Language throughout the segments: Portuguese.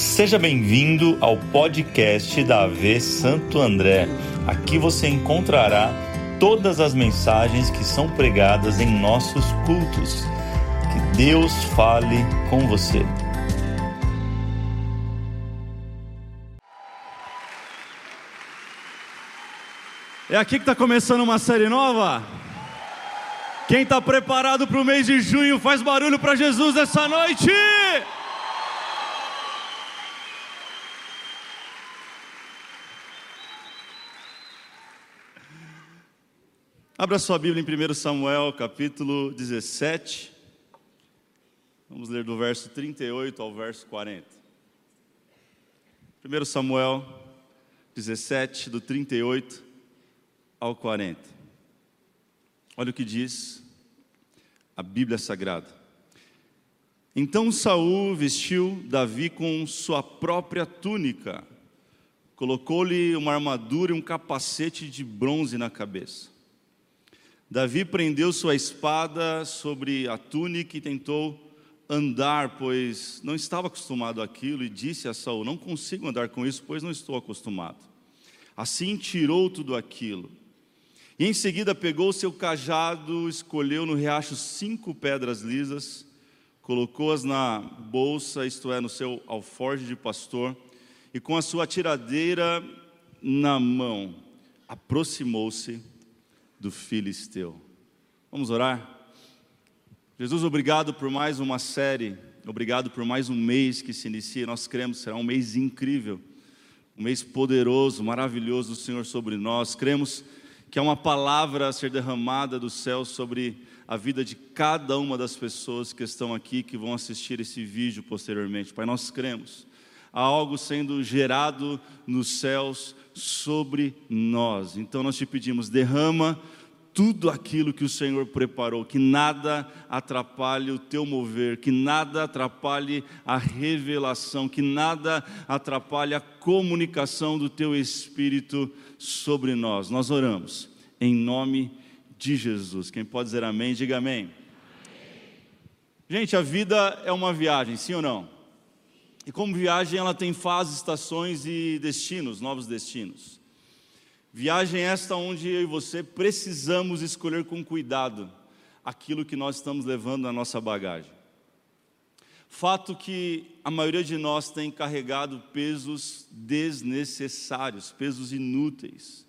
Seja bem-vindo ao podcast da AV Santo André. Aqui você encontrará todas as mensagens que são pregadas em nossos cultos. Que Deus fale com você. É aqui que está começando uma série nova. Quem está preparado para o mês de junho faz barulho para Jesus essa noite. Abra sua Bíblia em 1 Samuel, capítulo 17. Vamos ler do verso 38 ao verso 40. 1 Samuel 17, do 38 ao 40. Olha o que diz a Bíblia Sagrada. Então Saul vestiu Davi com sua própria túnica, colocou-lhe uma armadura e um capacete de bronze na cabeça. Davi prendeu sua espada sobre a túnica e tentou andar, pois não estava acostumado àquilo, e disse a Saul: Não consigo andar com isso, pois não estou acostumado. Assim tirou tudo aquilo. E em seguida pegou seu cajado, escolheu no riacho cinco pedras lisas, colocou-as na bolsa, isto é, no seu alforje de pastor, e com a sua tiradeira na mão, aproximou-se do filisteu. Vamos orar? Jesus, obrigado por mais uma série, obrigado por mais um mês que se inicia. Nós cremos será um mês incrível, um mês poderoso, maravilhoso do Senhor sobre nós. Cremos que há uma palavra a ser derramada do céu sobre a vida de cada uma das pessoas que estão aqui, que vão assistir esse vídeo posteriormente. Pai, nós cremos. Há algo sendo gerado nos céus sobre nós. Então nós te pedimos, derrama tudo aquilo que o Senhor preparou, que nada atrapalhe o teu mover, que nada atrapalhe a revelação, que nada atrapalhe a comunicação do teu Espírito sobre nós. Nós oramos em nome de Jesus. Quem pode dizer amém, diga amém. amém. Gente, a vida é uma viagem, sim ou não? E como viagem, ela tem fases, estações e destinos, novos destinos. Viagem esta onde eu e você precisamos escolher com cuidado aquilo que nós estamos levando na nossa bagagem. Fato que a maioria de nós tem carregado pesos desnecessários, pesos inúteis.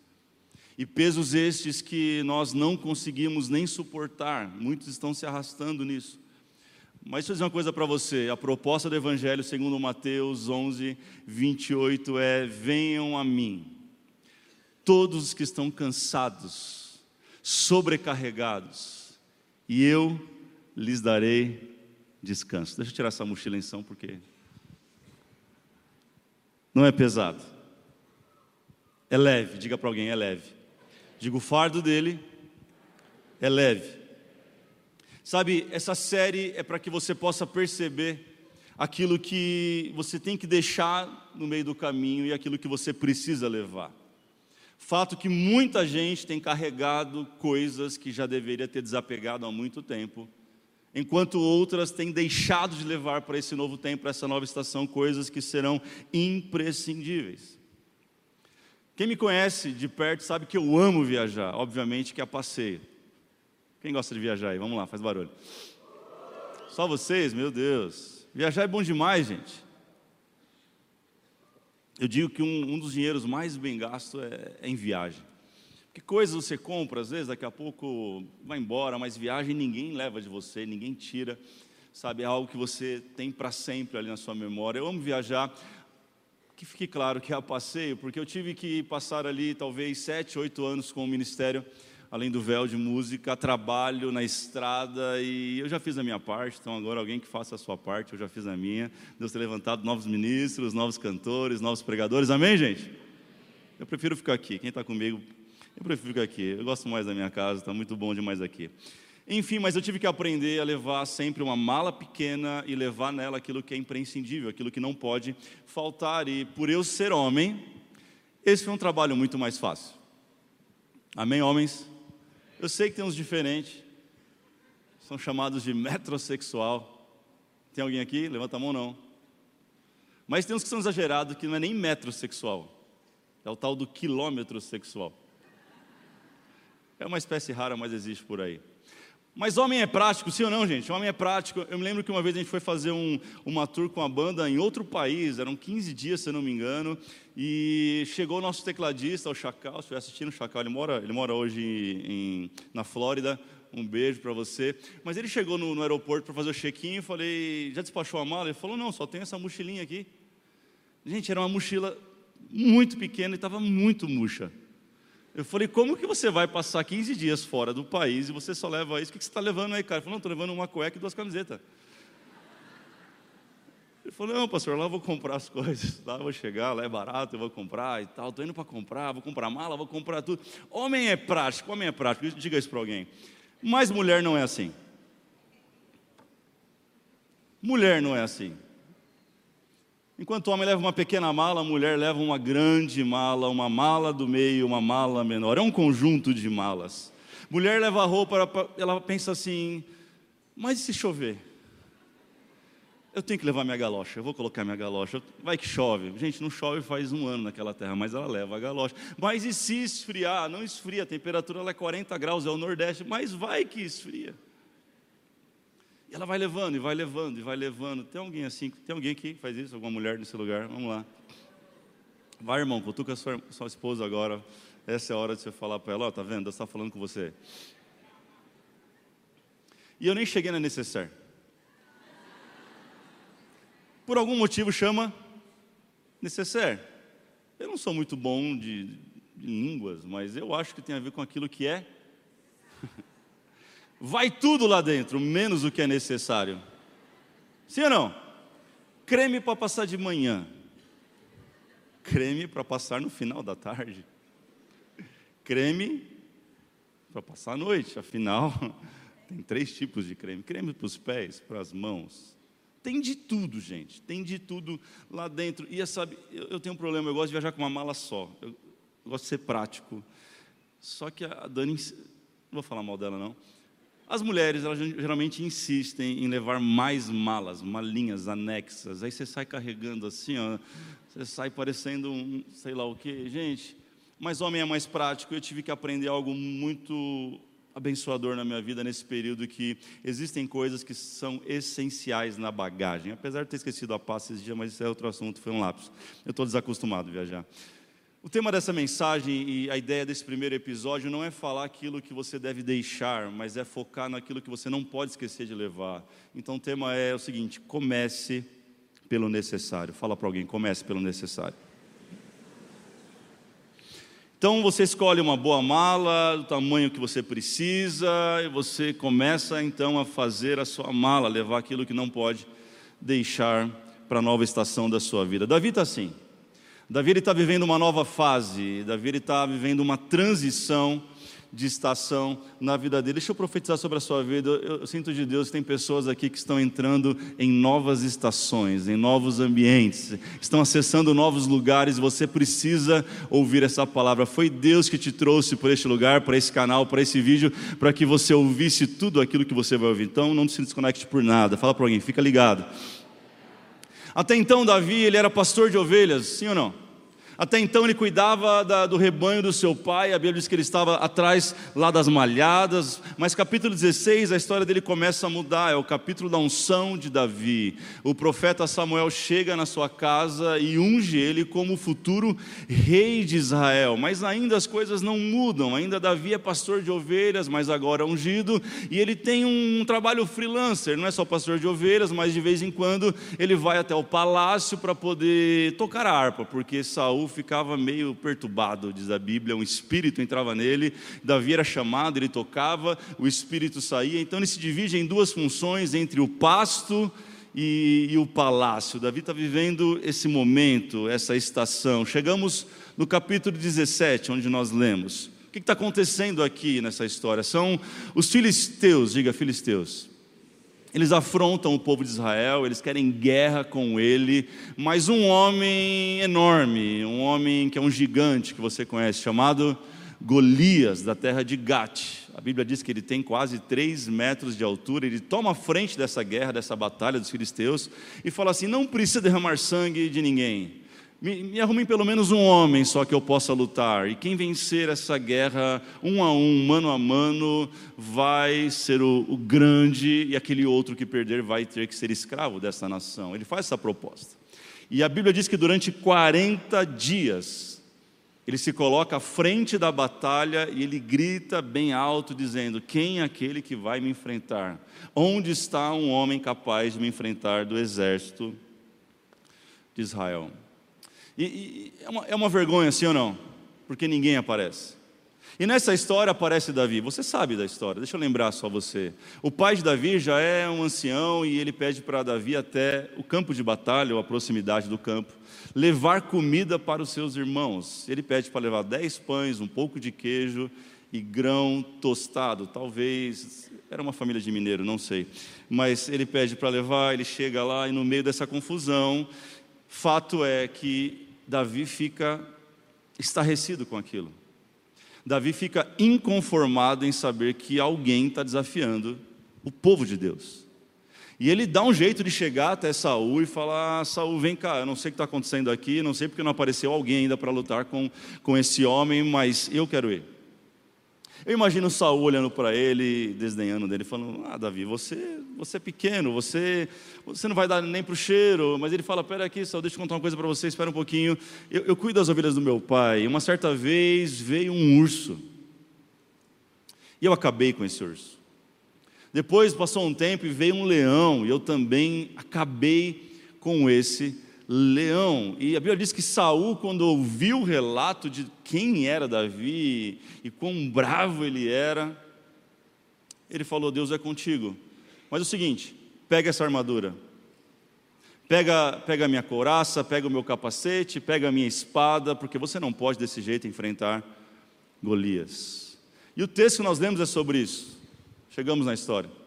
E pesos estes que nós não conseguimos nem suportar, muitos estão se arrastando nisso. Mas deixa eu dizer uma coisa para você: a proposta do Evangelho, segundo Mateus 11, 28, é: venham a mim, todos os que estão cansados, sobrecarregados, e eu lhes darei descanso. Deixa eu tirar essa mochila em São, porque não é pesado, é leve. Diga para alguém: é leve. Diga, o fardo dele é leve. Sabe, essa série é para que você possa perceber aquilo que você tem que deixar no meio do caminho e aquilo que você precisa levar. Fato que muita gente tem carregado coisas que já deveria ter desapegado há muito tempo, enquanto outras têm deixado de levar para esse novo tempo, para essa nova estação, coisas que serão imprescindíveis. Quem me conhece de perto sabe que eu amo viajar, obviamente que é passeio. Quem gosta de viajar aí? Vamos lá, faz barulho. Só vocês? Meu Deus. Viajar é bom demais, gente. Eu digo que um, um dos dinheiros mais bem gastos é, é em viagem. Que coisas você compra, às vezes, daqui a pouco vai embora, mas viagem ninguém leva de você, ninguém tira. Sabe, é algo que você tem para sempre ali na sua memória. Eu amo viajar. Que fique claro que é a passeio, porque eu tive que passar ali talvez sete, oito anos com o ministério além do véu de música, trabalho na estrada e eu já fiz a minha parte, então agora alguém que faça a sua parte, eu já fiz a minha. Deus tem levantado novos ministros, novos cantores, novos pregadores, amém, gente? Eu prefiro ficar aqui, quem está comigo, eu prefiro ficar aqui, eu gosto mais da minha casa, está muito bom demais aqui. Enfim, mas eu tive que aprender a levar sempre uma mala pequena e levar nela aquilo que é imprescindível, aquilo que não pode faltar. E por eu ser homem, esse foi um trabalho muito mais fácil. Amém, homens? Eu sei que tem uns diferentes. São chamados de metrosexual. Tem alguém aqui? Levanta a mão não. Mas tem uns que são exagerados, que não é nem metrosexual. É o tal do quilômetro sexual. É uma espécie rara, mas existe por aí. Mas homem é prático, sim ou não, gente? Homem é prático. Eu me lembro que uma vez a gente foi fazer um, uma tour com a banda em outro país, eram 15 dias, se eu não me engano, e chegou o nosso tecladista, o Chacal, se estiver assistindo o Chacal, ele mora, ele mora hoje em, na Flórida, um beijo para você. Mas ele chegou no, no aeroporto para fazer o check-in e falei, já despachou a mala? Ele falou, não, só tem essa mochilinha aqui. Gente, era uma mochila muito pequena e estava muito murcha. Eu falei, como que você vai passar 15 dias fora do país e você só leva isso? O que você está levando aí, cara? Ele falou, não, estou levando uma cueca e duas camisetas. Ele falou, não, pastor, lá eu vou comprar as coisas. Lá eu vou chegar, lá é barato, eu vou comprar e tal. Estou indo para comprar, vou comprar mala, vou comprar tudo. Homem é prático, homem é prático. Diga isso para alguém. Mas mulher não é assim. Mulher não é assim. Enquanto o homem leva uma pequena mala, a mulher leva uma grande mala, uma mala do meio, uma mala menor. É um conjunto de malas. Mulher leva roupa, ela pensa assim: mas e se chover? Eu tenho que levar minha galocha, eu vou colocar minha galocha. Vai que chove. Gente, não chove faz um ano naquela terra, mas ela leva a galocha. Mas e se esfriar? Não esfria, a temperatura é 40 graus, é o Nordeste, mas vai que esfria. E ela vai levando, e vai levando, e vai levando. Tem alguém assim, tem alguém que faz isso? Alguma mulher nesse lugar? Vamos lá. Vai, irmão, cutuca sua, sua esposa agora. Essa é a hora de você falar para ela, ó, oh, tá vendo? Deus está falando com você. E eu nem cheguei na necessaire. Por algum motivo chama necessaire. Eu não sou muito bom de, de línguas, mas eu acho que tem a ver com aquilo que é vai tudo lá dentro, menos o que é necessário. Sim ou não? Creme para passar de manhã, creme para passar no final da tarde, creme para passar a noite, afinal, tem três tipos de creme: creme para os pés, para as mãos. Tem de tudo, gente, tem de tudo lá dentro. E sabe, eu, eu tenho um problema, eu gosto de viajar com uma mala só, eu, eu gosto de ser prático. Só que a Dani, não vou falar mal dela não, as mulheres, elas geralmente insistem em levar mais malas, malinhas anexas. Aí você sai carregando assim, ó, você sai parecendo um, sei lá o que, gente. Mas homem é mais prático. Eu tive que aprender algo muito abençoador na minha vida nesse período que existem coisas que são essenciais na bagagem. Apesar de ter esquecido a pasta esses dias, mas isso é outro assunto, foi um lápis. Eu estou desacostumado a viajar. O tema dessa mensagem e a ideia desse primeiro episódio não é falar aquilo que você deve deixar, mas é focar naquilo que você não pode esquecer de levar. Então o tema é o seguinte: comece pelo necessário. Fala para alguém, comece pelo necessário. Então você escolhe uma boa mala, do tamanho que você precisa, e você começa então a fazer a sua mala, levar aquilo que não pode deixar para a nova estação da sua vida. Davi está assim. Davi está vivendo uma nova fase, Davi está vivendo uma transição de estação na vida dele. Deixa eu profetizar sobre a sua vida. Eu, eu, sinto de Deus tem pessoas aqui que estão entrando em novas estações, em novos ambientes, estão acessando novos lugares. Você precisa ouvir essa palavra. Foi Deus que te trouxe por este lugar, para esse canal, para esse vídeo, para que você ouvisse tudo aquilo que você vai ouvir. Então, não se desconecte por nada. Fala para alguém, fica ligado. Até então, Davi, ele era pastor de ovelhas, sim ou não? Até então ele cuidava da, do rebanho do seu pai, a Bíblia diz que ele estava atrás lá das malhadas, mas capítulo 16 a história dele começa a mudar, é o capítulo da unção de Davi. O profeta Samuel chega na sua casa e unge ele como o futuro rei de Israel, mas ainda as coisas não mudam, ainda Davi é pastor de ovelhas, mas agora ungido, e ele tem um trabalho freelancer, não é só pastor de ovelhas, mas de vez em quando ele vai até o palácio para poder tocar a harpa, porque Saul ficava meio perturbado, diz a Bíblia, um espírito entrava nele, Davi era chamado, ele tocava, o espírito saía, então ele se divide em duas funções, entre o pasto e, e o palácio. Davi está vivendo esse momento, essa estação. Chegamos no capítulo 17, onde nós lemos. O que está acontecendo aqui nessa história? São os filisteus, diga filisteus. Eles afrontam o povo de Israel, eles querem guerra com ele, mas um homem enorme, um homem que é um gigante que você conhece, chamado Golias, da terra de Gate. a Bíblia diz que ele tem quase 3 metros de altura, ele toma a frente dessa guerra, dessa batalha dos filisteus, e fala assim: não precisa derramar sangue de ninguém. Me, me arrumem pelo menos um homem só que eu possa lutar. E quem vencer essa guerra um a um, mano a mano, vai ser o, o grande, e aquele outro que perder vai ter que ser escravo dessa nação. Ele faz essa proposta. E a Bíblia diz que durante 40 dias, ele se coloca à frente da batalha e ele grita bem alto, dizendo: Quem é aquele que vai me enfrentar? Onde está um homem capaz de me enfrentar do exército de Israel? E, e é, uma, é uma vergonha, sim ou não? Porque ninguém aparece. E nessa história aparece Davi. Você sabe da história, deixa eu lembrar só você. O pai de Davi já é um ancião e ele pede para Davi até o campo de batalha, ou a proximidade do campo, levar comida para os seus irmãos. Ele pede para levar dez pães, um pouco de queijo e grão tostado. Talvez era uma família de mineiro, não sei. Mas ele pede para levar, ele chega lá e no meio dessa confusão, fato é que Davi fica estarrecido com aquilo. Davi fica inconformado em saber que alguém está desafiando o povo de Deus. E ele dá um jeito de chegar até Saul e falar: ah, Saul, vem cá, eu não sei o que está acontecendo aqui, não sei porque não apareceu alguém ainda para lutar com, com esse homem, mas eu quero ir. Eu imagino Saul olhando para ele, desdenhando dele, falando: Ah, Davi, você, você é pequeno, você, você não vai dar nem para o cheiro. Mas ele fala: Pera aqui, Saul, deixa eu contar uma coisa para você, espera um pouquinho. Eu, eu cuido das ovelhas do meu pai. Uma certa vez veio um urso. E eu acabei com esse urso. Depois passou um tempo e veio um leão, e eu também acabei com esse leão. E a Bíblia diz que Saul, quando ouviu o relato de quem era Davi e quão bravo ele era, ele falou: Deus é contigo. Mas é o seguinte, pega essa armadura, pega, pega a minha couraça, pega o meu capacete, pega a minha espada, porque você não pode desse jeito enfrentar Golias. E o texto que nós lemos é sobre isso. Chegamos na história.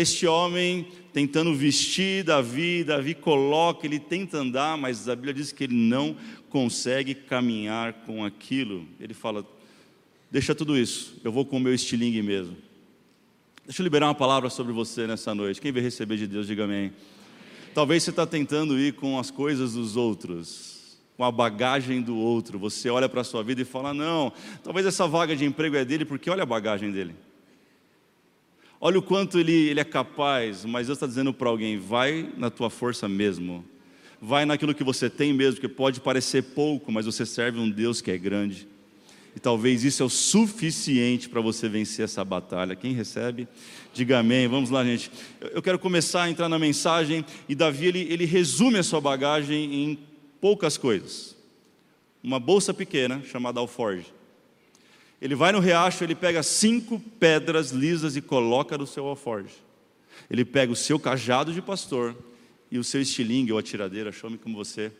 Este homem tentando vestir Davi, Davi coloca, ele tenta andar, mas a Bíblia diz que ele não consegue caminhar com aquilo. Ele fala: Deixa tudo isso, eu vou com o meu estilingue mesmo. Deixa eu liberar uma palavra sobre você nessa noite. Quem vai receber de Deus, diga amém. Talvez você está tentando ir com as coisas dos outros, com a bagagem do outro. Você olha para a sua vida e fala: Não, talvez essa vaga de emprego é dele, porque olha a bagagem dele. Olha o quanto ele, ele é capaz, mas Deus está dizendo para alguém: vai na tua força mesmo, vai naquilo que você tem mesmo, que pode parecer pouco, mas você serve um Deus que é grande. E talvez isso é o suficiente para você vencer essa batalha. Quem recebe, diga amém. Vamos lá, gente. Eu quero começar a entrar na mensagem e Davi ele, ele resume a sua bagagem em poucas coisas. Uma bolsa pequena chamada alforge ele vai no riacho, ele pega cinco pedras lisas e coloca no seu alforge. Ele pega o seu cajado de pastor e o seu estilingue ou atiradeira, chame como você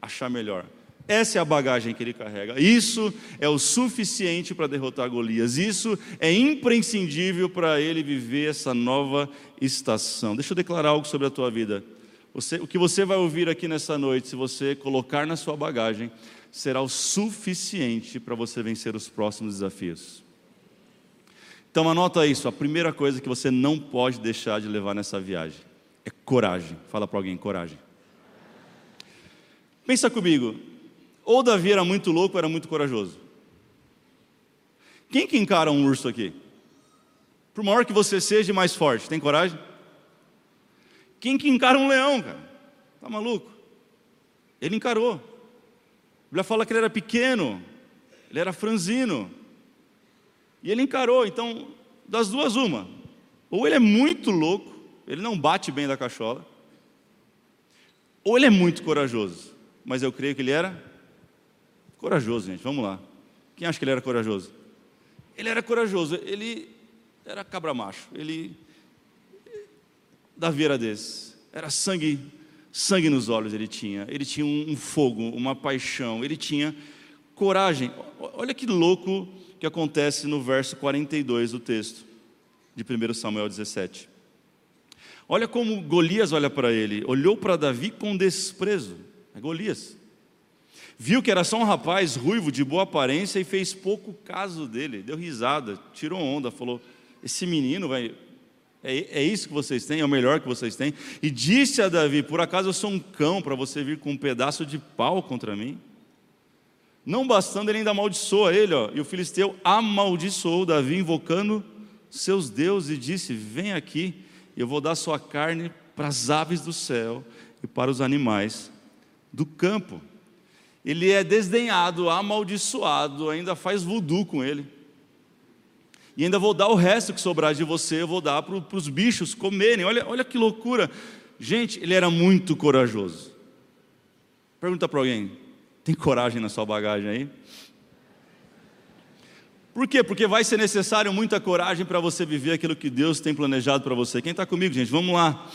achar melhor. Essa é a bagagem que ele carrega. Isso é o suficiente para derrotar Golias. Isso é imprescindível para ele viver essa nova estação. Deixa eu declarar algo sobre a tua vida. Você, o que você vai ouvir aqui nessa noite, se você colocar na sua bagagem, será o suficiente para você vencer os próximos desafios. Então anota isso, a primeira coisa que você não pode deixar de levar nessa viagem é coragem. Fala para alguém, coragem. Pensa comigo, ou Davi era muito louco ou era muito corajoso. Quem que encara um urso aqui? Por maior que você seja mais forte, tem coragem? Quem que encara um leão, cara? Tá maluco? Ele encarou. Bíblia fala que ele era pequeno, ele era franzino. E ele encarou, então, das duas, uma. Ou ele é muito louco, ele não bate bem da cachola, ou ele é muito corajoso. Mas eu creio que ele era corajoso, gente. Vamos lá. Quem acha que ele era corajoso? Ele era corajoso, ele era cabra macho, ele. Davi era desse, era sangue sangue nos olhos ele tinha, ele tinha um, fogo, uma paixão, ele tinha coragem. Olha que louco que acontece no verso 42 do texto de 1 Samuel 17. Olha como Golias olha para ele, olhou para Davi com desprezo. É Golias. Viu que era só um rapaz ruivo, de boa aparência, e fez pouco caso dele. Deu risada, tirou onda, falou: Esse menino vai. É, é isso que vocês têm, é o melhor que vocês têm. E disse a Davi: Por acaso eu sou um cão para você vir com um pedaço de pau contra mim? Não bastando, ele ainda amaldiçoa ele, ó, e o filisteu amaldiçoou Davi, invocando seus deuses, e disse: Vem aqui, eu vou dar sua carne para as aves do céu e para os animais do campo. Ele é desdenhado, amaldiçoado, ainda faz voodoo com ele. E ainda vou dar o resto que sobrar de você, eu vou dar para os bichos comerem. Olha, olha que loucura. Gente, ele era muito corajoso. Pergunta para alguém: tem coragem na sua bagagem aí? Por quê? Porque vai ser necessário muita coragem para você viver aquilo que Deus tem planejado para você. Quem está comigo, gente? Vamos lá.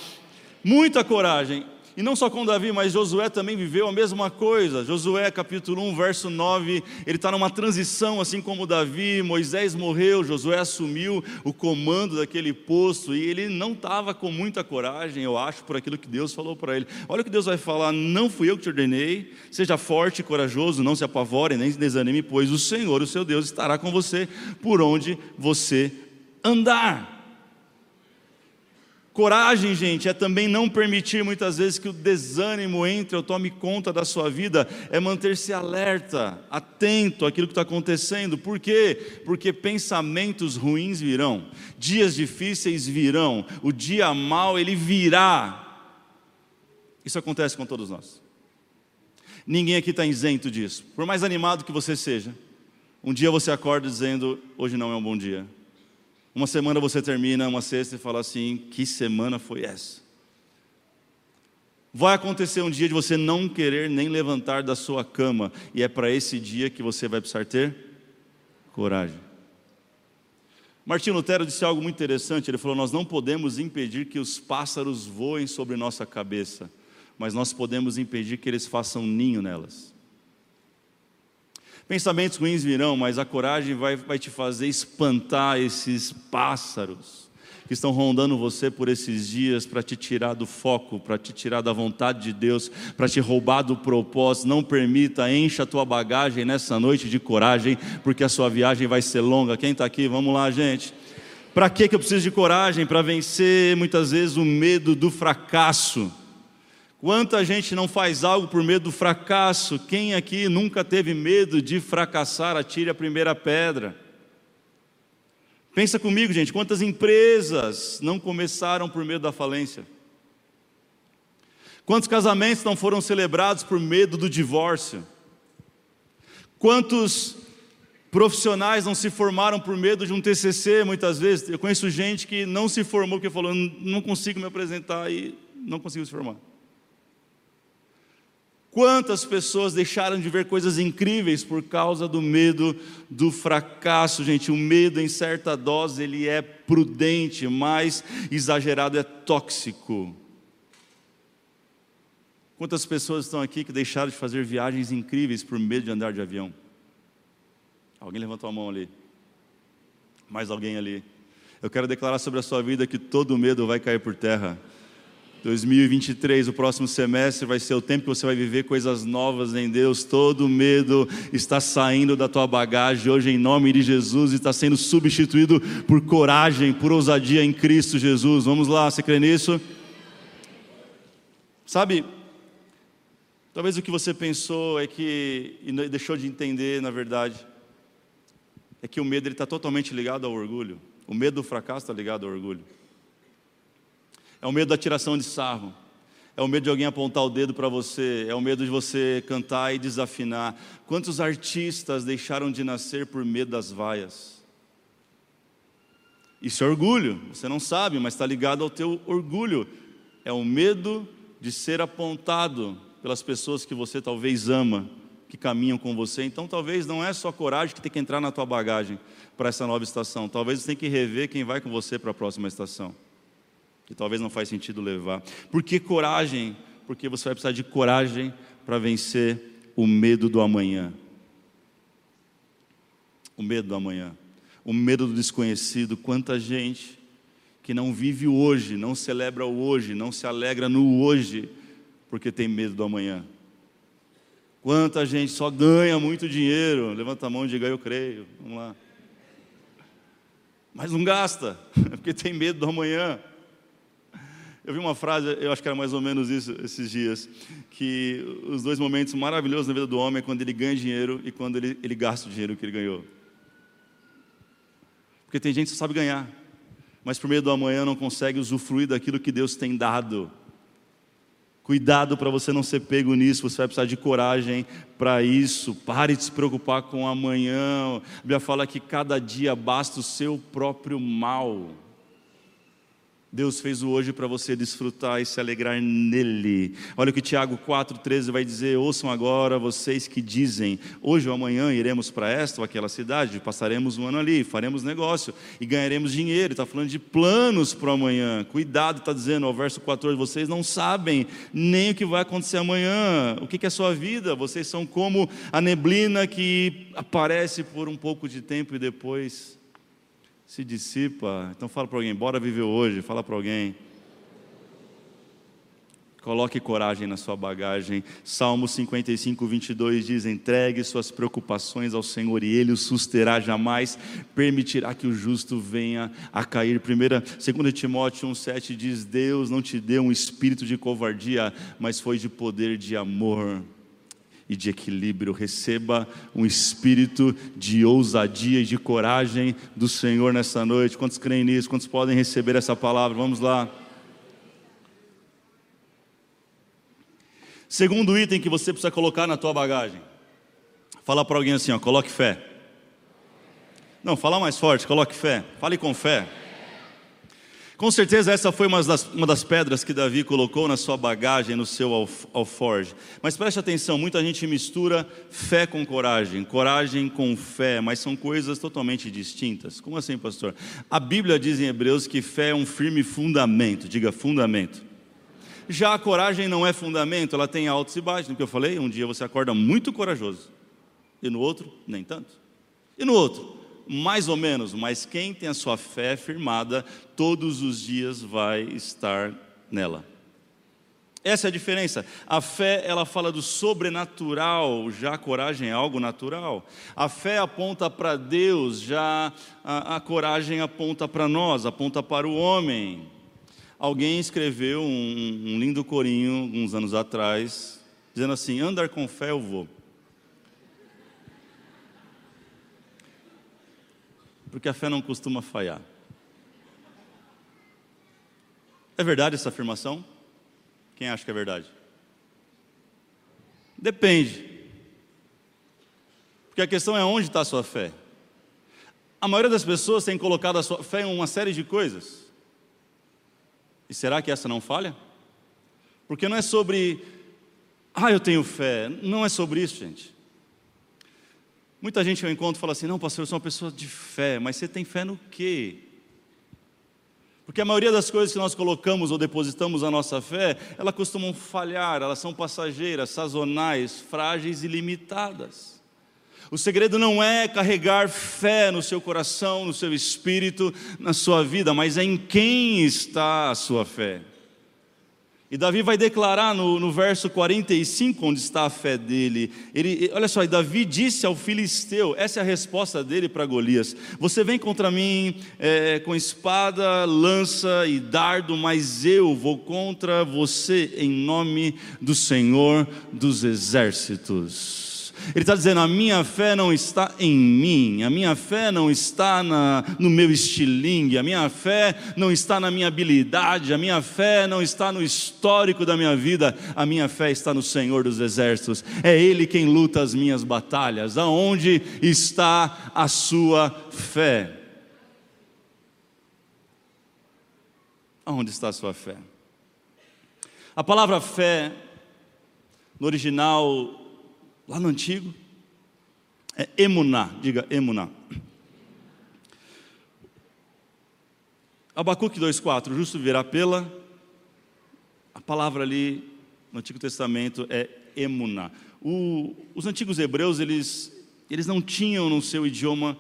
Muita coragem. E não só com Davi, mas Josué também viveu a mesma coisa. Josué, capítulo 1, verso 9, ele está numa transição, assim como Davi. Moisés morreu, Josué assumiu o comando daquele posto e ele não estava com muita coragem, eu acho, por aquilo que Deus falou para ele. Olha o que Deus vai falar: Não fui eu que te ordenei, seja forte e corajoso, não se apavore nem se desanime, pois o Senhor, o seu Deus, estará com você por onde você andar. Coragem, gente, é também não permitir muitas vezes que o desânimo entre ou tome conta da sua vida, é manter-se alerta, atento àquilo que está acontecendo. Por quê? Porque pensamentos ruins virão, dias difíceis virão, o dia mau ele virá. Isso acontece com todos nós. Ninguém aqui está isento disso. Por mais animado que você seja, um dia você acorda dizendo: hoje não é um bom dia. Uma semana você termina uma sexta e fala assim: que semana foi essa? Vai acontecer um dia de você não querer nem levantar da sua cama, e é para esse dia que você vai precisar ter coragem. Martinho Lutero disse algo muito interessante. Ele falou: Nós não podemos impedir que os pássaros voem sobre nossa cabeça, mas nós podemos impedir que eles façam ninho nelas. Pensamentos ruins virão, mas a coragem vai, vai te fazer espantar esses pássaros que estão rondando você por esses dias para te tirar do foco, para te tirar da vontade de Deus, para te roubar do propósito. Não permita, encha a tua bagagem nessa noite de coragem, porque a sua viagem vai ser longa. Quem está aqui? Vamos lá, gente. Para que eu preciso de coragem? Para vencer muitas vezes o medo do fracasso. Quanta gente não faz algo por medo do fracasso? Quem aqui nunca teve medo de fracassar? Atire a primeira pedra. Pensa comigo, gente, quantas empresas não começaram por medo da falência? Quantos casamentos não foram celebrados por medo do divórcio? Quantos profissionais não se formaram por medo de um TCC muitas vezes? Eu conheço gente que não se formou porque falou, não consigo me apresentar e não conseguiu se formar. Quantas pessoas deixaram de ver coisas incríveis por causa do medo do fracasso, gente? O medo em certa dose ele é prudente, mais exagerado é tóxico. Quantas pessoas estão aqui que deixaram de fazer viagens incríveis por medo de andar de avião? Alguém levantou a mão ali. Mais alguém ali. Eu quero declarar sobre a sua vida que todo medo vai cair por terra. 2023, o próximo semestre, vai ser o tempo que você vai viver coisas novas em Deus. Todo medo está saindo da tua bagagem hoje, em nome de Jesus, e está sendo substituído por coragem, por ousadia em Cristo Jesus. Vamos lá, você crê nisso? Sabe, talvez o que você pensou é que, e deixou de entender, na verdade, é que o medo está totalmente ligado ao orgulho. O medo do fracasso está ligado ao orgulho. É o medo da tiração de sarro. É o medo de alguém apontar o dedo para você. É o medo de você cantar e desafinar. Quantos artistas deixaram de nascer por medo das vaias? Isso é orgulho. Você não sabe, mas está ligado ao teu orgulho. É o medo de ser apontado pelas pessoas que você talvez ama, que caminham com você. Então, talvez não é só coragem que tem que entrar na tua bagagem para essa nova estação. Talvez você tenha que rever quem vai com você para a próxima estação que talvez não faz sentido levar. Por que coragem? Porque você vai precisar de coragem para vencer o medo do amanhã. O medo do amanhã. O medo do desconhecido. Quanta gente que não vive o hoje, não celebra o hoje, não se alegra no hoje, porque tem medo do amanhã. Quanta gente só ganha muito dinheiro? Levanta a mão e diga, eu creio. Vamos lá. Mas não gasta, porque tem medo do amanhã. Eu vi uma frase, eu acho que era mais ou menos isso esses dias, que os dois momentos maravilhosos na vida do homem é quando ele ganha dinheiro e quando ele, ele gasta o dinheiro que ele ganhou. Porque tem gente que sabe ganhar, mas por meio do amanhã não consegue usufruir daquilo que Deus tem dado. Cuidado para você não ser pego nisso, você vai precisar de coragem para isso. Pare de se preocupar com o amanhã. A Bíblia fala que cada dia basta o seu próprio mal. Deus fez o hoje para você desfrutar e se alegrar nele. Olha o que Tiago 4,13 vai dizer: Ouçam agora vocês que dizem, hoje ou amanhã iremos para esta ou aquela cidade, passaremos um ano ali, faremos negócio e ganharemos dinheiro. Está falando de planos para amanhã. Cuidado, está dizendo ao verso 14: vocês não sabem nem o que vai acontecer amanhã. O que é a sua vida? Vocês são como a neblina que aparece por um pouco de tempo e depois se dissipa. Então fala para alguém, bora viver hoje. Fala para alguém. Coloque coragem na sua bagagem. Salmo 55, 22 diz: Entregue suas preocupações ao Senhor e Ele o susterá, jamais permitirá que o justo venha a cair. Primeira, 2 Timóteo 1,7 diz: Deus não te deu um espírito de covardia, mas foi de poder de amor e de equilíbrio. Receba um espírito de ousadia e de coragem do Senhor nessa noite. Quantos creem nisso? Quantos podem receber essa palavra? Vamos lá. Segundo item que você precisa colocar na tua bagagem. Fala para alguém assim, ó, coloque fé. Não, fala mais forte, coloque fé. Fale com fé. Com certeza essa foi uma das, uma das pedras que Davi colocou na sua bagagem, no seu alforge. Mas preste atenção, muita gente mistura fé com coragem, coragem com fé, mas são coisas totalmente distintas. Como assim, pastor? A Bíblia diz em Hebreus que fé é um firme fundamento, diga fundamento. Já a coragem não é fundamento, ela tem altos e baixos. No que eu falei, um dia você acorda muito corajoso, e no outro, nem tanto. E no outro, mais ou menos, mas quem tem a sua fé firmada, todos os dias vai estar nela. Essa é a diferença. A fé, ela fala do sobrenatural, já a coragem é algo natural. A fé aponta para Deus, já a, a coragem aponta para nós, aponta para o homem. Alguém escreveu um, um lindo corinho, uns anos atrás, dizendo assim: andar com fé eu vou. Porque a fé não costuma falhar. É verdade essa afirmação? Quem acha que é verdade? Depende. Porque a questão é onde está a sua fé. A maioria das pessoas tem colocado a sua fé em uma série de coisas. E será que essa não falha? Porque não é sobre, ah, eu tenho fé. Não é sobre isso, gente. Muita gente eu encontro fala assim: não, pastor, eu sou uma pessoa de fé, mas você tem fé no quê? Porque a maioria das coisas que nós colocamos ou depositamos a nossa fé, elas costumam falhar, elas são passageiras, sazonais, frágeis e limitadas. O segredo não é carregar fé no seu coração, no seu espírito, na sua vida, mas é em quem está a sua fé. E Davi vai declarar no, no verso 45, onde está a fé dele. Ele, olha só, Davi disse ao filisteu: essa é a resposta dele para Golias: Você vem contra mim é, com espada, lança e dardo, mas eu vou contra você em nome do Senhor dos exércitos. Ele está dizendo: a minha fé não está em mim, a minha fé não está na, no meu estilingue, a minha fé não está na minha habilidade, a minha fé não está no histórico da minha vida, a minha fé está no Senhor dos Exércitos. É Ele quem luta as minhas batalhas. Aonde está a sua fé? Aonde está a sua fé? A palavra fé, no original lá no antigo, é emuná, diga emuná. Abacuque 2,4, justo virá pela, a palavra ali no Antigo Testamento é emuná. O, os antigos hebreus, eles, eles não tinham no seu idioma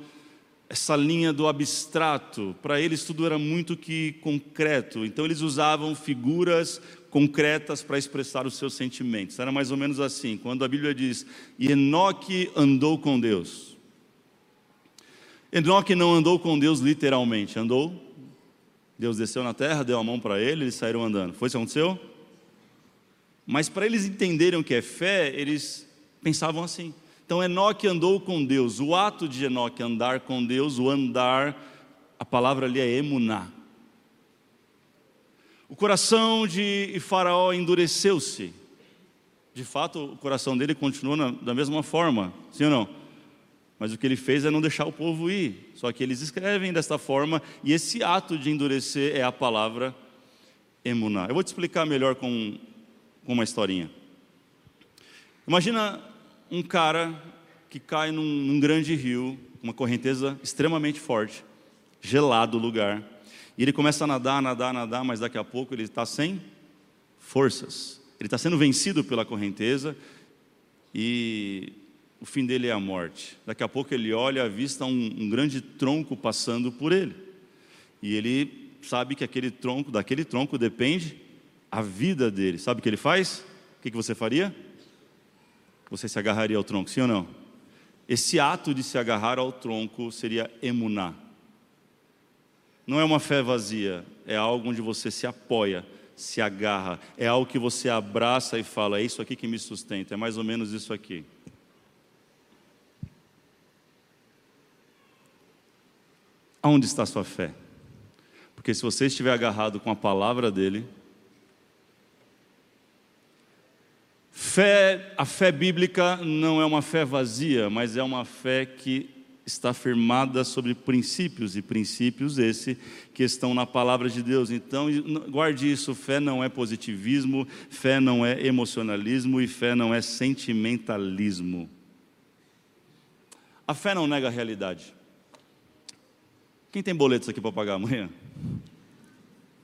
essa linha do abstrato. Para eles tudo era muito que concreto. Então eles usavam figuras concretas para expressar os seus sentimentos. Era mais ou menos assim, quando a Bíblia diz: "E Enoque andou com Deus". Enoque não andou com Deus literalmente, andou Deus desceu na terra, deu a mão para ele, eles saíram andando. Foi isso que aconteceu? Mas para eles entenderem o que é fé, eles pensavam assim. Então Enoque andou com Deus. O ato de Enoque andar com Deus, o andar, a palavra ali é emuná. Coração de Faraó endureceu-se. De fato, o coração dele continua na, da mesma forma, sim ou não? Mas o que ele fez é não deixar o povo ir. Só que eles escrevem desta forma, e esse ato de endurecer é a palavra emuná. Eu vou te explicar melhor com, com uma historinha. Imagina um cara que cai num, num grande rio, uma correnteza extremamente forte, gelado o lugar, e ele começa a nadar, nadar, nadar, mas daqui a pouco ele está sem forças. Ele está sendo vencido pela correnteza e o fim dele é a morte. Daqui a pouco ele olha à vista um, um grande tronco passando por ele. E ele sabe que aquele tronco, daquele tronco depende a vida dele. Sabe o que ele faz? O que, que você faria? Você se agarraria ao tronco, sim ou não? Esse ato de se agarrar ao tronco seria emuná. Não é uma fé vazia, é algo onde você se apoia, se agarra, é algo que você abraça e fala: é isso aqui que me sustenta, é mais ou menos isso aqui. Aonde está a sua fé? Porque se você estiver agarrado com a palavra dele, fé, a fé bíblica não é uma fé vazia, mas é uma fé que está firmada sobre princípios e princípios esse que estão na palavra de Deus. Então, guarde isso, fé não é positivismo, fé não é emocionalismo e fé não é sentimentalismo. A fé não nega a realidade. Quem tem boletos aqui para pagar amanhã?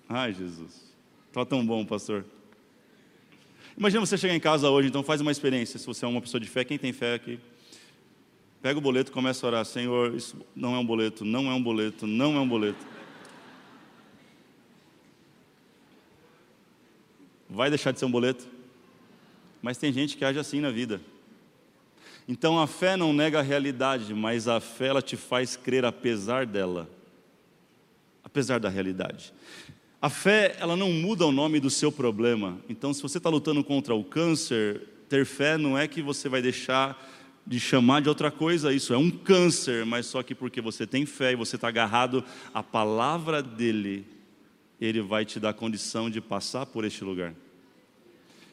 Ai, Jesus. Está tão bom, pastor. Imagina você chegar em casa hoje, então faz uma experiência. Se você é uma pessoa de fé, quem tem fé aqui? Pega o boleto e começa a orar. Senhor, isso não é um boleto, não é um boleto, não é um boleto. Vai deixar de ser um boleto? Mas tem gente que age assim na vida. Então a fé não nega a realidade, mas a fé ela te faz crer apesar dela, apesar da realidade. A fé ela não muda o nome do seu problema. Então se você está lutando contra o câncer, ter fé não é que você vai deixar de chamar de outra coisa isso, é um câncer, mas só que porque você tem fé e você está agarrado à palavra dele, ele vai te dar condição de passar por este lugar.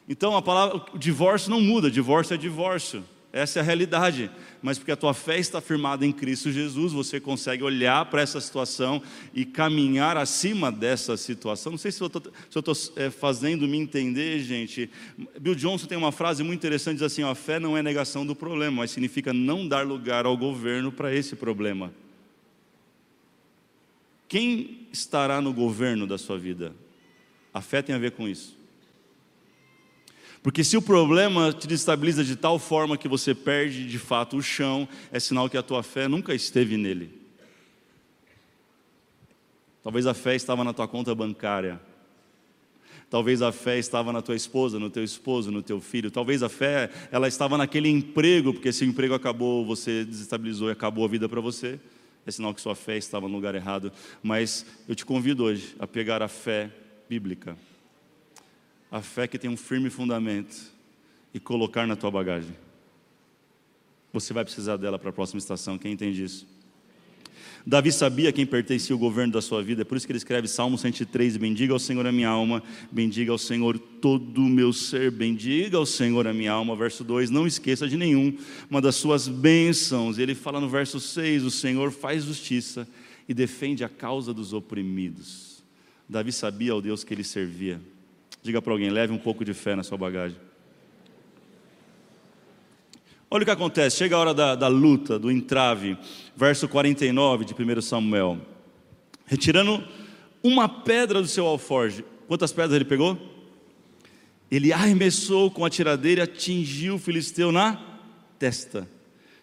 Então a palavra, o divórcio não muda, divórcio é divórcio. Essa é a realidade. Mas porque a tua fé está firmada em Cristo Jesus, você consegue olhar para essa situação e caminhar acima dessa situação. Não sei se eu estou é, fazendo me entender, gente. Bill Johnson tem uma frase muito interessante: diz assim, a fé não é negação do problema, mas significa não dar lugar ao governo para esse problema. Quem estará no governo da sua vida? A fé tem a ver com isso. Porque se o problema te destabiliza de tal forma que você perde de fato o chão, é sinal que a tua fé nunca esteve nele. Talvez a fé estava na tua conta bancária. Talvez a fé estava na tua esposa, no teu esposo, no teu filho. Talvez a fé ela estava naquele emprego, porque se o emprego acabou, você desestabilizou e acabou a vida para você. É sinal que sua fé estava no lugar errado. Mas eu te convido hoje a pegar a fé bíblica a fé que tem um firme fundamento e colocar na tua bagagem. Você vai precisar dela para a próxima estação, quem entende isso? Davi sabia quem pertencia o governo da sua vida, é por isso que ele escreve Salmo 103: Bendiga ao Senhor a minha alma, bendiga ao Senhor todo o meu ser, bendiga ao Senhor a minha alma. Verso 2: Não esqueça de nenhum uma das suas bênçãos. Ele fala no verso 6: O Senhor faz justiça e defende a causa dos oprimidos. Davi sabia ao Deus que ele servia. Diga para alguém, leve um pouco de fé na sua bagagem. Olha o que acontece, chega a hora da, da luta, do entrave, verso 49 de 1 Samuel. Retirando uma pedra do seu alforge, quantas pedras ele pegou? Ele arremessou com a tiradeira e atingiu o filisteu na testa.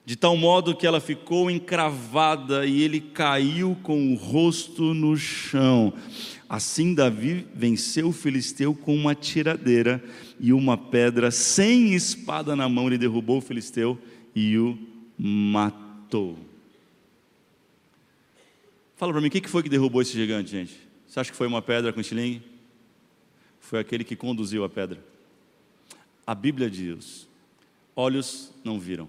de tal modo que ela ficou encravada e ele caiu com o rosto no chão. Assim Davi venceu o filisteu com uma tiradeira e uma pedra, sem espada na mão, ele derrubou o filisteu e o matou. Fala para mim, o que foi que derrubou esse gigante, gente? Você acha que foi uma pedra com estilingue? Foi aquele que conduziu a pedra. A Bíblia diz: olhos não viram,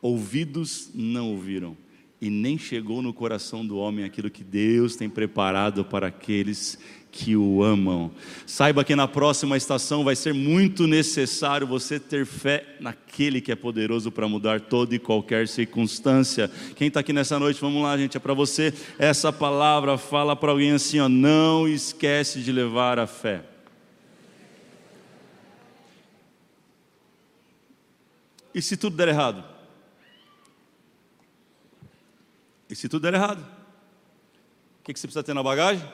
ouvidos não ouviram, e nem chegou no coração do homem aquilo que Deus tem preparado para aqueles que o amam. Saiba que na próxima estação vai ser muito necessário você ter fé naquele que é poderoso para mudar toda e qualquer circunstância. Quem está aqui nessa noite, vamos lá, gente, é para você. Essa palavra fala para alguém assim: ó, não esquece de levar a fé. E se tudo der errado? E se tudo der errado? O que, você precisa ter na bagagem?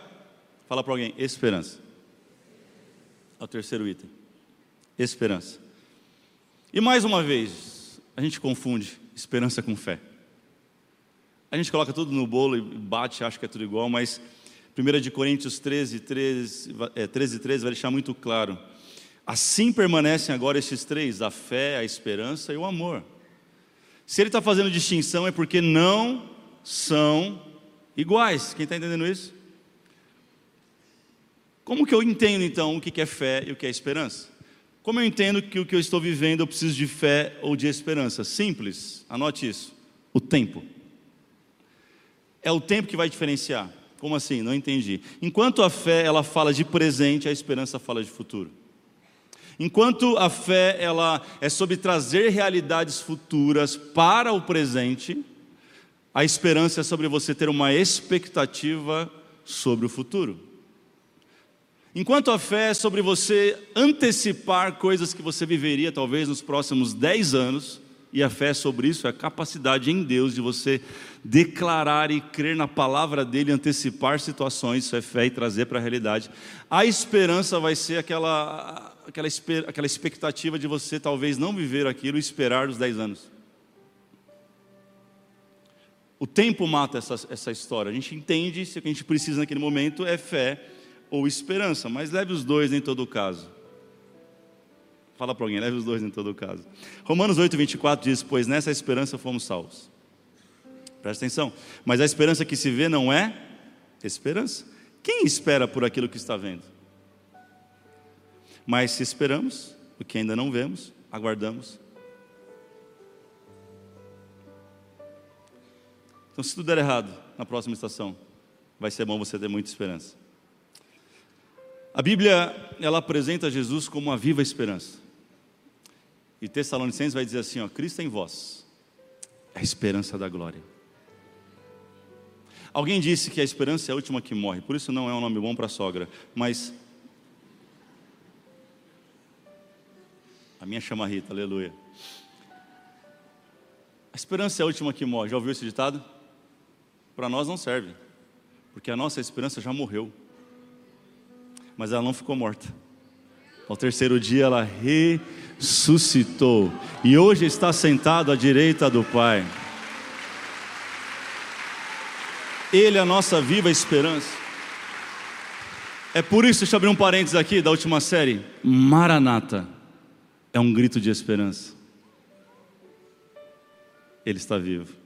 Fala para alguém: esperança. É o terceiro item: esperança. E mais uma vez, a gente confunde esperança com fé. A gente coloca tudo no bolo e bate, acha que é tudo igual, mas 1 de Coríntios 13, 13, é, 13, 13 vai deixar muito claro. Assim permanecem agora esses três: a fé, a esperança e o amor. Se ele está fazendo distinção é porque não são iguais. Quem está entendendo isso? Como que eu entendo então o que é fé e o que é esperança? Como eu entendo que o que eu estou vivendo eu preciso de fé ou de esperança? Simples, anote isso: o tempo. É o tempo que vai diferenciar. Como assim? Não entendi. Enquanto a fé ela fala de presente, a esperança fala de futuro. Enquanto a fé ela é sobre trazer realidades futuras para o presente, a esperança é sobre você ter uma expectativa sobre o futuro. Enquanto a fé é sobre você antecipar coisas que você viveria talvez nos próximos 10 anos, e a fé é sobre isso, é a capacidade em Deus de você declarar e crer na palavra dele, antecipar situações, isso é fé e trazer para a realidade. A esperança vai ser aquela, aquela, aquela expectativa de você talvez não viver aquilo e esperar os 10 anos. O tempo mata essa, essa história. A gente entende se o que a gente precisa naquele momento é fé ou esperança, mas leve os dois em todo caso. Fala para alguém, leve os dois em todo caso. Romanos 8, 24 diz: Pois nessa esperança fomos salvos. Presta atenção. Mas a esperança que se vê não é esperança. Quem espera por aquilo que está vendo? Mas se esperamos o que ainda não vemos, aguardamos Então, se tudo der errado na próxima estação, vai ser bom você ter muita esperança. A Bíblia, ela apresenta Jesus como uma viva esperança. E Tessalonicenses vai dizer assim, ó, Cristo em vós, é a esperança da glória. Alguém disse que a esperança é a última que morre, por isso não é um nome bom para a sogra, mas a minha chama Rita, aleluia. A esperança é a última que morre, já ouviu esse ditado? Para nós não serve, porque a nossa esperança já morreu, mas ela não ficou morta. Ao terceiro dia ela ressuscitou e hoje está sentado à direita do Pai. Ele é a nossa viva esperança. É por isso, deixa eu abrir um parênteses aqui da última série. Maranata é um grito de esperança. Ele está vivo.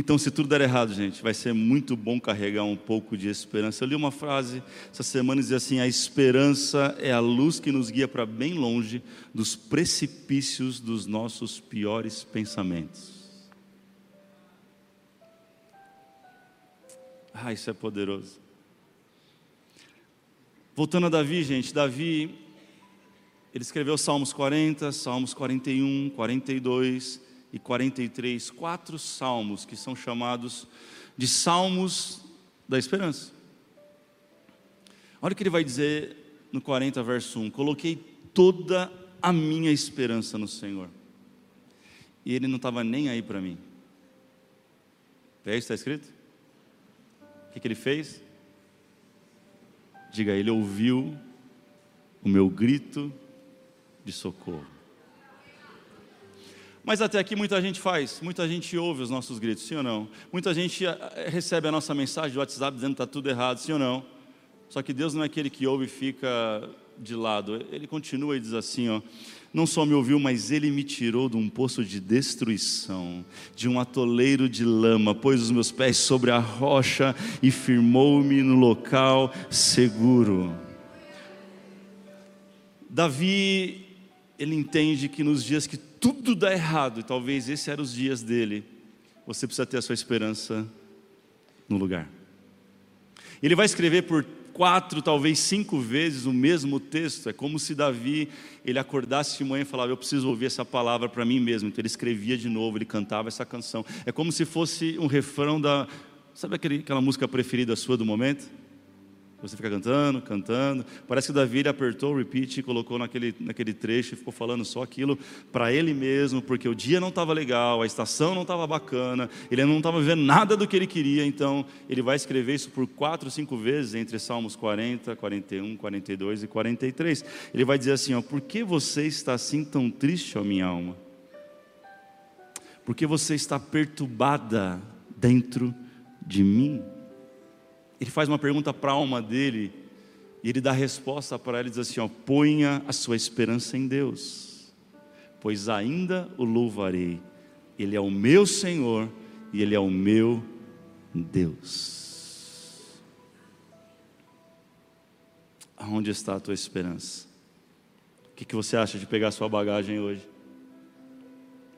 Então, se tudo der errado, gente, vai ser muito bom carregar um pouco de esperança. Eu li uma frase essa semana dizia assim: a esperança é a luz que nos guia para bem longe dos precipícios dos nossos piores pensamentos. Ah, isso é poderoso. Voltando a Davi, gente, Davi, ele escreveu Salmos 40, Salmos 41, 42 e 43, quatro salmos que são chamados de salmos da esperança. Olha o que ele vai dizer no 40, verso 1: Coloquei toda a minha esperança no Senhor, e Ele não estava nem aí para mim. É isso que está escrito? O que, que ele fez? Diga, ele ouviu o meu grito de socorro. Mas até aqui muita gente faz, muita gente ouve os nossos gritos, sim ou não? Muita gente eh, eh, recebe a nossa mensagem do WhatsApp dizendo que está tudo errado, sim ou não? Só que Deus não é aquele que ouve e fica de lado. Ele continua e diz assim, ó, não só me ouviu, mas ele me tirou de um poço de destruição, de um atoleiro de lama, pôs os meus pés sobre a rocha e firmou-me no local seguro. Davi, ele entende que nos dias que tudo dá errado, e talvez esses eram os dias dele, você precisa ter a sua esperança no lugar. Ele vai escrever por quatro, talvez cinco vezes o mesmo texto. É como se Davi ele acordasse de manhã e falava: Eu preciso ouvir essa palavra para mim mesmo. Então ele escrevia de novo, ele cantava essa canção. É como se fosse um refrão da. Sabe aquela música preferida sua do momento? Você fica cantando, cantando. Parece que Davi ele apertou o repeat e colocou naquele, naquele trecho e ficou falando só aquilo para ele mesmo, porque o dia não estava legal, a estação não estava bacana, ele não estava vendo nada do que ele queria. Então, ele vai escrever isso por quatro, cinco vezes entre Salmos 40, 41, 42 e 43. Ele vai dizer assim: ó, Por que você está assim tão triste, ó minha alma? Por que você está perturbada dentro de mim? Ele faz uma pergunta para a alma dele, e ele dá resposta para ela diz assim: ó, ponha a sua esperança em Deus, pois ainda o louvarei, Ele é o meu Senhor e Ele é o meu Deus. Aonde está a tua esperança? O que, que você acha de pegar a sua bagagem hoje?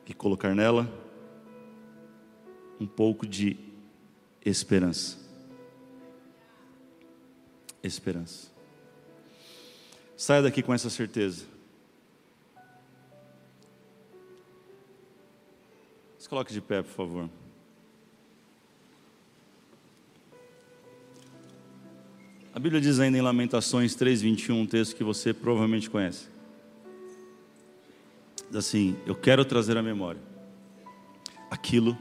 E colocar nela um pouco de esperança esperança. Saia daqui com essa certeza. Se coloque de pé, por favor. A Bíblia diz ainda em Lamentações 3:21, um texto que você provavelmente conhece. Diz assim: Eu quero trazer à memória aquilo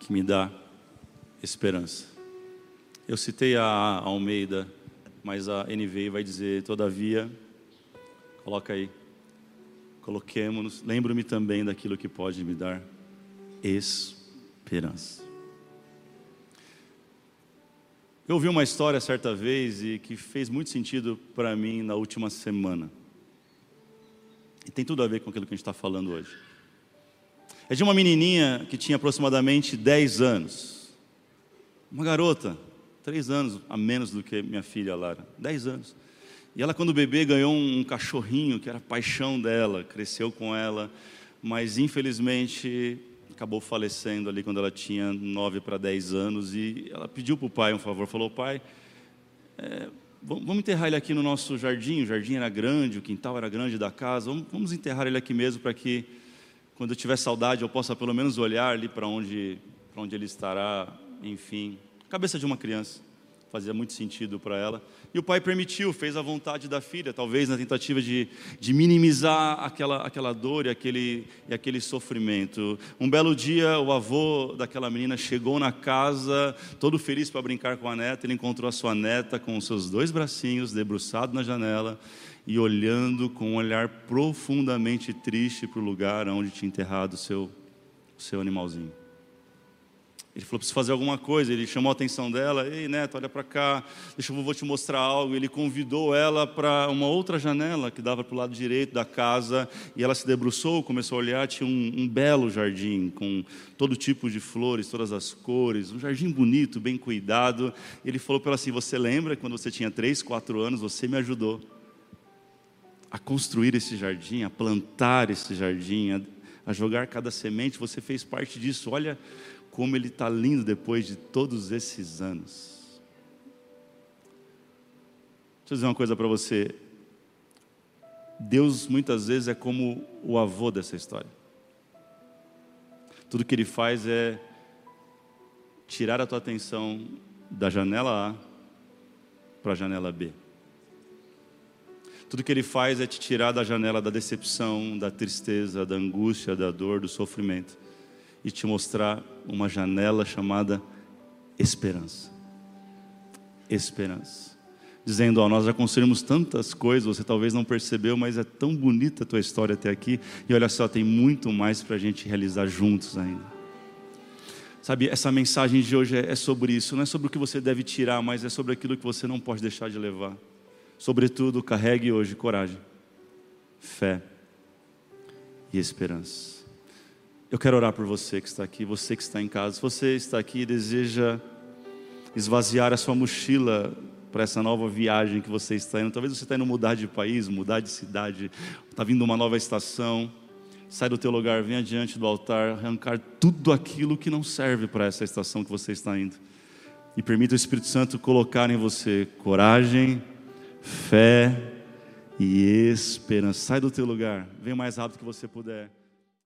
que me dá esperança. Eu citei a Almeida mas a NVI vai dizer, todavia, coloca aí, coloquemos-nos, lembro-me também daquilo que pode me dar esperança. Eu ouvi uma história certa vez e que fez muito sentido para mim na última semana. E tem tudo a ver com aquilo que a gente está falando hoje. É de uma menininha que tinha aproximadamente 10 anos. Uma garota três anos a menos do que minha filha Lara, dez anos. E ela, quando bebê, ganhou um cachorrinho que era paixão dela, cresceu com ela, mas infelizmente acabou falecendo ali quando ela tinha nove para dez anos. E ela pediu para o pai um favor, falou: Pai, é, vamos enterrar ele aqui no nosso jardim. O jardim era grande, o quintal era grande da casa. Vamos, enterrar ele aqui mesmo para que, quando eu tiver saudade, eu possa pelo menos olhar ali para onde, onde ele estará. Enfim, Cabeça de uma criança. Fazia muito sentido para ela. E o pai permitiu, fez a vontade da filha, talvez na tentativa de, de minimizar aquela, aquela dor e aquele, e aquele sofrimento. Um belo dia, o avô daquela menina chegou na casa, todo feliz para brincar com a neta. Ele encontrou a sua neta com os seus dois bracinhos debruçado na janela e olhando com um olhar profundamente triste para o lugar onde tinha enterrado o seu, o seu animalzinho. Ele falou: preciso fazer alguma coisa. Ele chamou a atenção dela: Ei, neto, olha para cá, deixa eu vou te mostrar algo. Ele convidou ela para uma outra janela que dava para o lado direito da casa. E ela se debruçou, começou a olhar. Tinha um, um belo jardim com todo tipo de flores, todas as cores. Um jardim bonito, bem cuidado. Ele falou para ela assim: Você lembra quando você tinha três, quatro anos? Você me ajudou a construir esse jardim, a plantar esse jardim, a, a jogar cada semente. Você fez parte disso. Olha como ele está lindo depois de todos esses anos. Deixa eu dizer uma coisa para você. Deus muitas vezes é como o avô dessa história. Tudo que ele faz é tirar a tua atenção da janela A para a janela B. Tudo que ele faz é te tirar da janela da decepção, da tristeza, da angústia, da dor, do sofrimento e te mostrar uma janela chamada esperança. Esperança. dizendo: Ó, nós já construímos tantas coisas, você talvez não percebeu, mas é tão bonita a tua história até aqui, e olha só, tem muito mais para a gente realizar juntos ainda. Sabe, essa mensagem de hoje é, é sobre isso, não é sobre o que você deve tirar, mas é sobre aquilo que você não pode deixar de levar. Sobretudo, carregue hoje coragem, fé e esperança. Eu quero orar por você que está aqui, você que está em casa. Se você está aqui e deseja esvaziar a sua mochila para essa nova viagem que você está indo. Talvez você está indo mudar de país, mudar de cidade, está vindo uma nova estação. Sai do teu lugar, vem adiante do altar, arrancar tudo aquilo que não serve para essa estação que você está indo. E permita o Espírito Santo colocar em você coragem, fé e esperança. Sai do teu lugar, vem mais rápido que você puder.